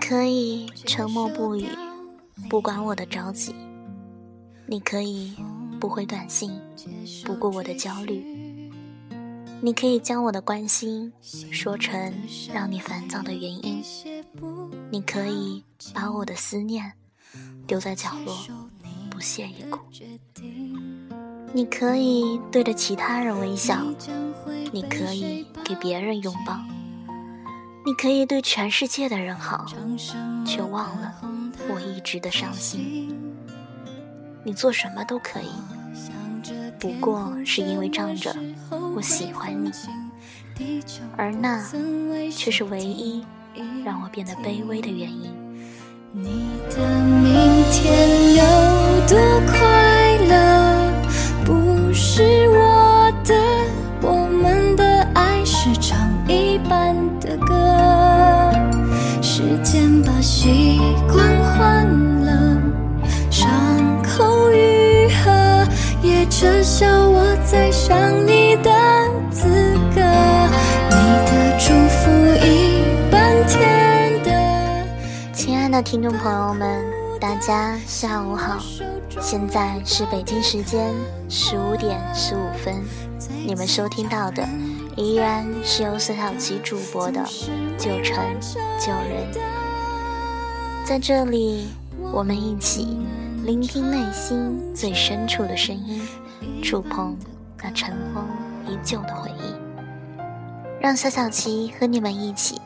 你可以沉默不语，不管我的着急；你可以不回短信，不顾我的焦虑；你可以将我的关心说成让你烦躁的原因；你可以把我的思念丢在角落，不屑一顾；你可以对着其他人微笑；你可以给别人拥抱。你可以对全世界的人好，却忘了我一直的伤心。你做什么都可以，不过是因为仗着我喜欢你，而那却是唯一让我变得卑微的原因。你的明天有多快想你的资格。你的祝福一半甜的。亲爱的听众朋友们，大家下午好，现在是北京时间十五点十五分，你们收听到的。依然是由孙小琪主播的《九城九人》，在这里，我们一起聆听内心最深处的声音，触碰那尘封已久的回忆，让小小琪和你们一起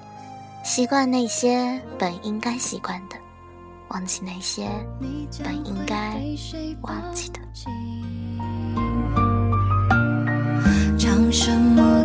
习惯那些本应该习惯的，忘记那些本应该忘记的。唱什么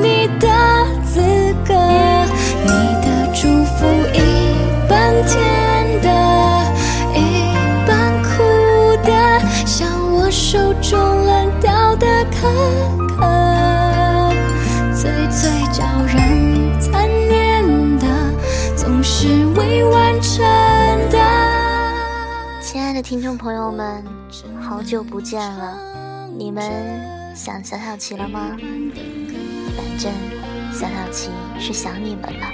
你的资格。你的祝福一半甜的，一半苦的，像我手中烂掉的可可，最最叫人残念的，总是未完成的。亲爱的听众朋友们，好久不见了，你们想小小琪了吗？反正小小琪是想你们了。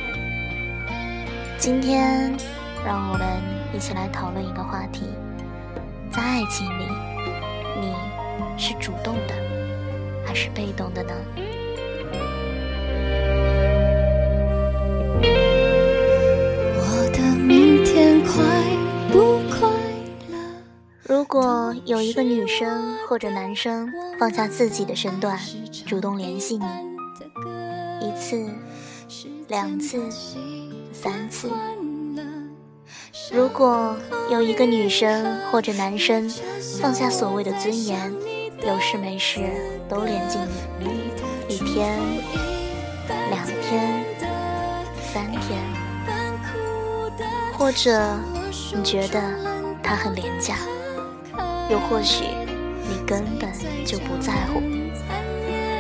今天，让我们一起来讨论一个话题：在爱情里，你是主动的还是被动的呢？我的明天快不快乐？如果有一个女生或者男生放下自己的身段，主动联系你，一次、两次、三次；如果有一个女生或者男生放下所谓的尊严，有事没事都连进你，一天、两天、三天，或者你觉得他很廉价。又或许你根本就不在乎，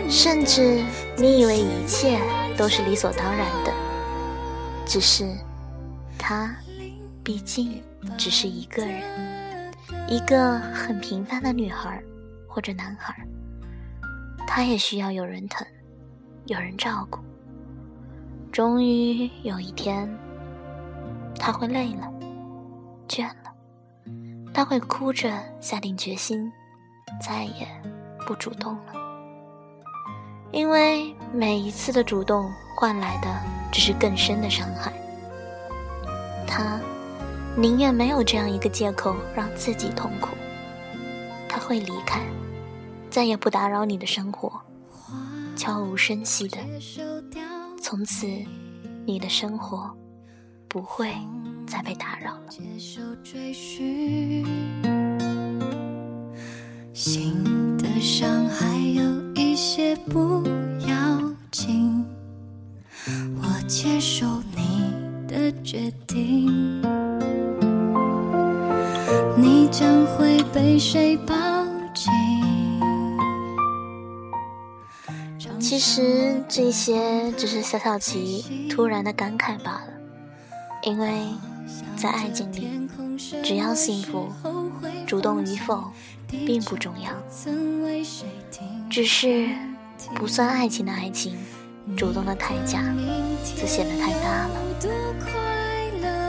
甚至你以为一切都是理所当然的。只是他，毕竟只是一个人，一个很平凡的女孩或者男孩，他也需要有人疼，有人照顾。终于有一天，他会累了，倦了。他会哭着下定决心，再也不主动了，因为每一次的主动换来的只是更深的伤害。他宁愿没有这样一个借口让自己痛苦，他会离开，再也不打扰你的生活，悄无声息的，从此你的生活不会。再被打扰了。新的伤还有。不要紧，我接受你的决定。你将会被谁抱紧？其实这些只是小小琪突然的感慨罢了，因为在爱情里，只要幸福，主动与否并不重要，只是不算爱情的爱情，主动的太假则显得太大了。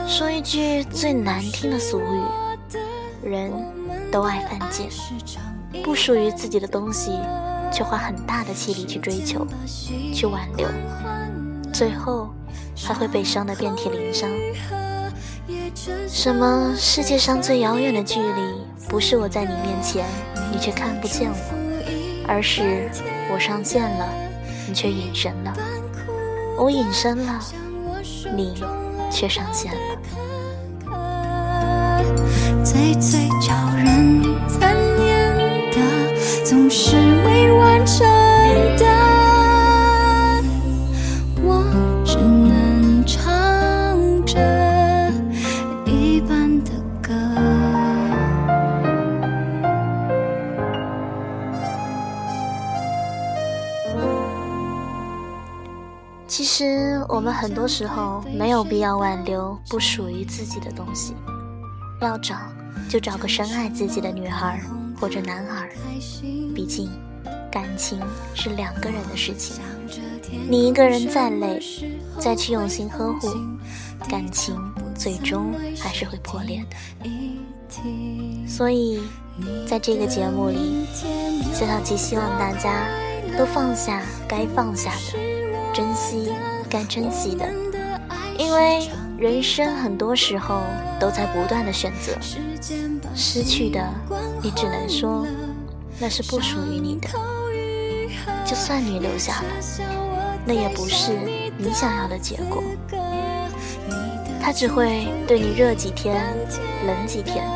说一句最难听的俗语，人都爱犯贱，不属于自己的东西。却花很大的气力去追求，去挽留，最后还会被伤得遍体鳞伤。什么世界上最遥远的距离，不是我在你面前，你却看不见我，而是我上线了，你却隐身了；我隐身了，你却上线了。最最叫人残念的，总是其实我们很多时候没有必要挽留不属于自己的东西，要找就找个深爱自己的女孩或者男孩，毕竟感情是两个人的事情，你一个人再累，再去用心呵护，感情最终还是会破裂的。所以，在这个节目里，小小琪希望大家都放下该放下的。珍惜该珍惜的，因为人生很多时候都在不断的选择，失去的你只能说那是不属于你的。就算你留下了，那也不是你想要的结果。他只会对你热几天，冷几天，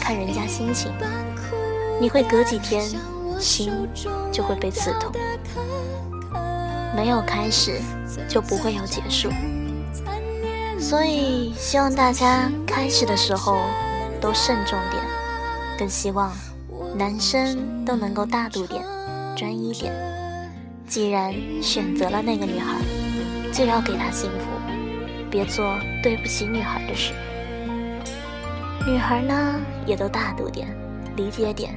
看人家心情。你会隔几天，心就会被刺痛。没有开始，就不会有结束。所以希望大家开始的时候都慎重点，更希望男生都能够大度点、专一点。既然选择了那个女孩，就要给她幸福，别做对不起女孩的事。女孩呢，也都大度点、理解点，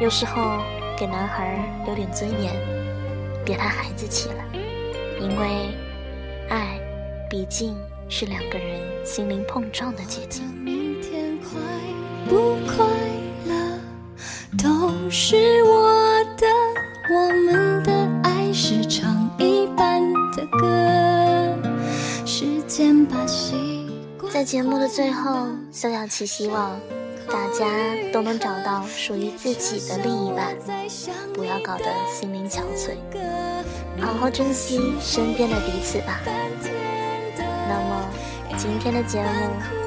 有时候给男孩留点尊严。别太孩子气了，因为爱毕竟是两个人心灵碰撞的结晶。明天快不快乐都是我的，我们的爱是唱一半的歌。时间把习惯在节目的最后，萧小琪希望。大家都能找到属于自己的另一半，不要搞得心灵憔悴，好好珍惜身边的彼此吧。那么，今天的节目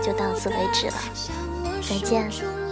就到此为止了，再见。